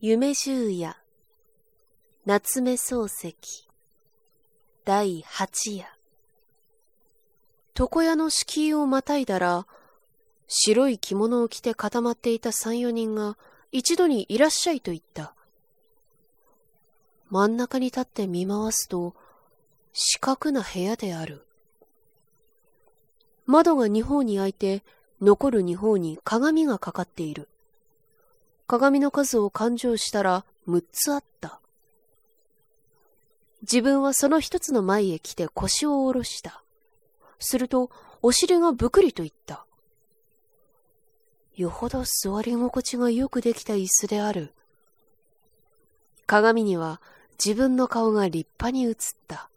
夢十夜。夏目漱石。第八夜。床屋の敷居をまたいだら白い着物を着て固まっていた三四人が一度にいらっしゃいと言った。真ん中に立って見回すと四角な部屋である。窓が二方に開いて残る二方に鏡がかかっている。鏡の数を勘定したら6つあった。自分はその一つの前へ来て腰を下ろした。すると、お尻がぶくりと言った。よほど座り心地がよくできた椅子である。鏡には自分の顔が立派に映った。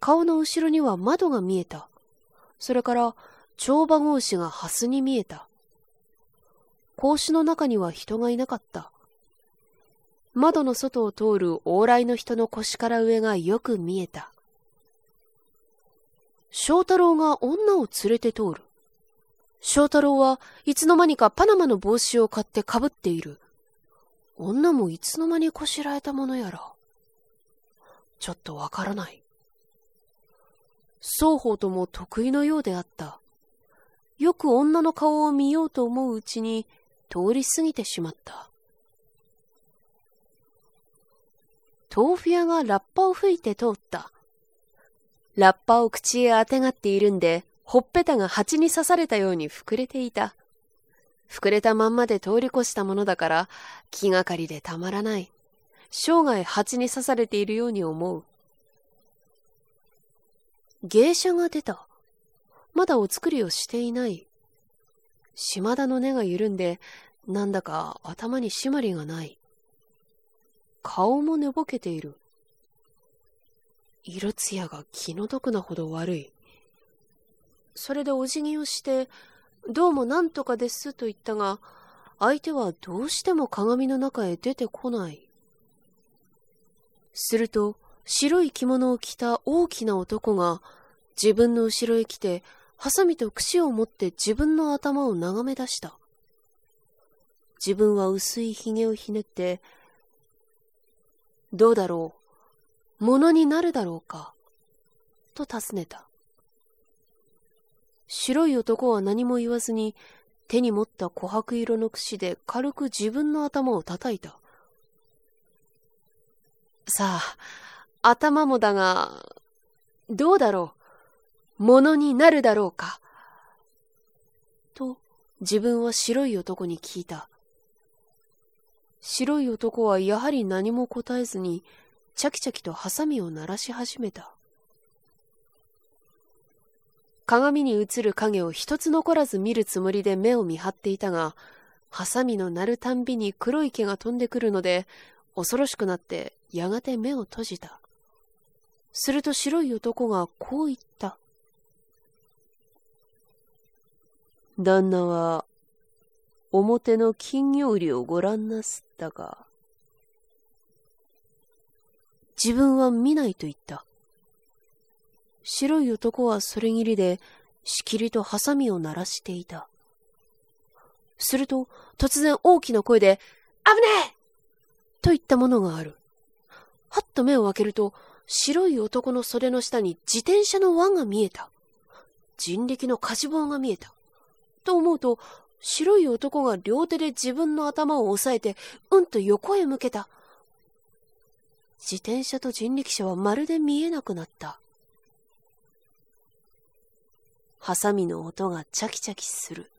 顔の後ろには窓が見えた。それから、帳場格子がハスに見えた。格子の中には人がいなかった。窓の外を通る往来の人の腰から上がよく見えた。翔太郎が女を連れて通る。翔太郎はいつの間にかパナマの帽子を買ってかぶっている。女もいつの間にこしらえたものやら。ちょっとわからない。双方とも得意のようであった。よく女の顔を見ようと思ううちに、通り過ぎてしまった。豆腐屋がラッパを吹いて通った。ラッパを口へあてがっているんで、ほっぺたが蜂に刺されたように膨れていた。膨れたまんまで通り越したものだから、気がかりでたまらない。生涯蜂に刺されているように思う。芸者が出た。まだお作りをしていない。島田の根が緩んで、なんだか頭に締まりがない。顔も寝ぼけている。色艶が気の毒なほど悪い。それでお辞儀をして、どうもなんとかですと言ったが、相手はどうしても鏡の中へ出てこない。すると、白い着物を着た大きな男が自分の後ろへ来てハサミと櫛を持って自分の頭を眺め出した。自分は薄い髭をひねって、どうだろうものになるだろうかと尋ねた。白い男は何も言わずに、手に持った琥珀色の櫛で軽く自分の頭を叩いた。さあ、頭もだが、どうだろうものになるだろうか？と、自分は白い男に聞いた。白い男はやはり何も答えずに、チャキチャキとハサミを鳴らし始めた。鏡に映る影を一つ残らず見るつもりで目を見張っていたが、ハサミの鳴るたんびに黒い毛が飛んでくるので、恐ろしくなってやがて目を閉じた。すると白い男がこう言った。旦那は、表の金魚売りをご覧なすったか。自分は見ないと言った。白い男はそれぎりで、しきりとハサミを鳴らしていた。すると、突然大きな声で、危ねえと言ったものがある。はっと目を開けると、白い男の袖の下に自転車の輪が見えた。人力の火事棒が見えた。と思うと、白い男が両手で自分の頭を押さえて、うんと横へ向けた。自転車と人力車はまるで見えなくなった。ハサミの音がチャキチャキする。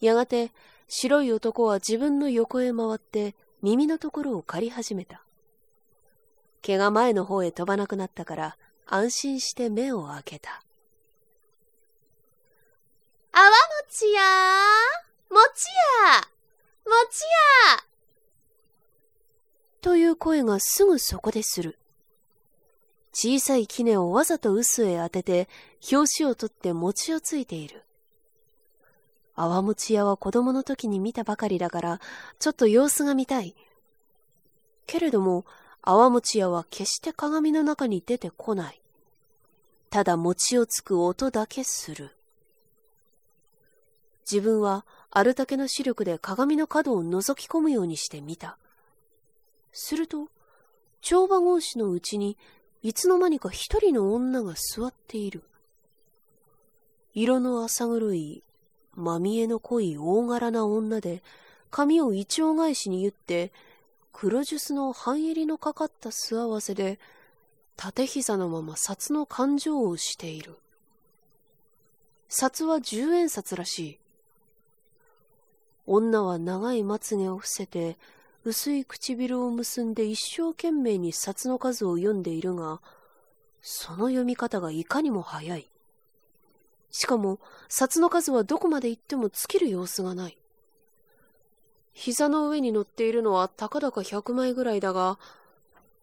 やがて白い男は自分の横へ回って耳のところを借り始めた。毛が前の方へ飛ばなくなったから安心して目を開けた。泡餅や餅や餅やという声がすぐそこでする。小さい杵をわざと臼へ当てて、表紙を取って餅をついている。泡餅屋は子供の時に見たばかりだから、ちょっと様子が見たい。けれども、泡餅屋は決して鏡の中に出てこない。ただ餅をつく音だけする。自分はあるだけの視力で鏡の角を覗き込むようにして見た。すると、帳場格子のうちにいつの間にか一人の女が座っている。色の浅黒い、まみえの濃い大柄な女で、髪を一丁返しに言って、黒ジュスの半襟のかかった素合わせで、縦膝のまま札の勘定をしている。札は十円札らしい。女は長いまつげを伏せて、薄い唇を結んで一生懸命に札の数を読んでいるが、その読み方がいかにも早い。しかも、札の数はどこまで行っても尽きる様子がない。膝の上に乗っているのはたかだか100枚ぐらいだが、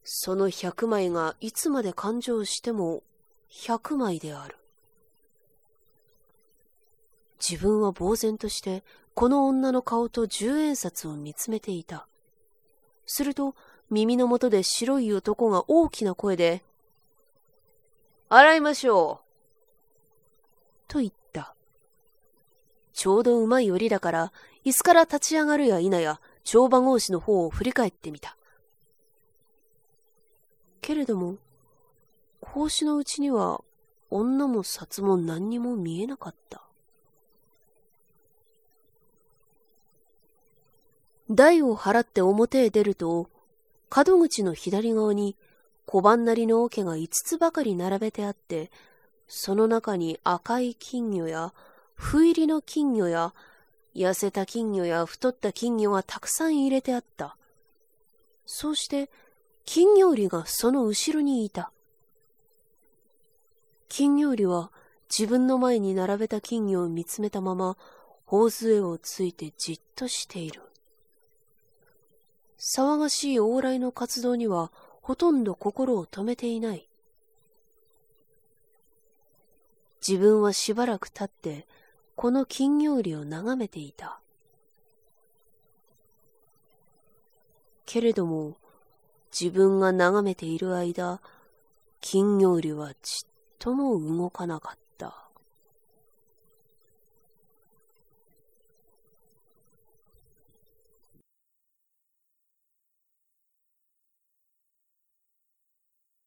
その100枚がいつまで勘定しても100枚である。自分は呆然としてこの女の顔と十円札を見つめていた。すると耳の元で白い男が大きな声で、洗いましょう。と言った。ちょうどうまいよりだから、椅子から立ち上がるや否や、帳場格子の方を振り返ってみた。けれども、格子のうちには、女も札も何にも見えなかった。台を払って表へ出ると、角口の左側に小判なりの桶が五つばかり並べてあって、その中に赤い金魚や、ふ入りの金魚や、痩せた金魚や太った金魚がたくさん入れてあった。そうして、金魚売りがその後ろにいた。金魚売りは自分の前に並べた金魚を見つめたまま、頬杖をついてじっとしている。騒がしい往来の活動にはほとんど心を止めていない。自分はしばらく経ってこの金魚売りを眺めていた。けれども自分が眺めている間、金魚売りはちっとも動かなかった。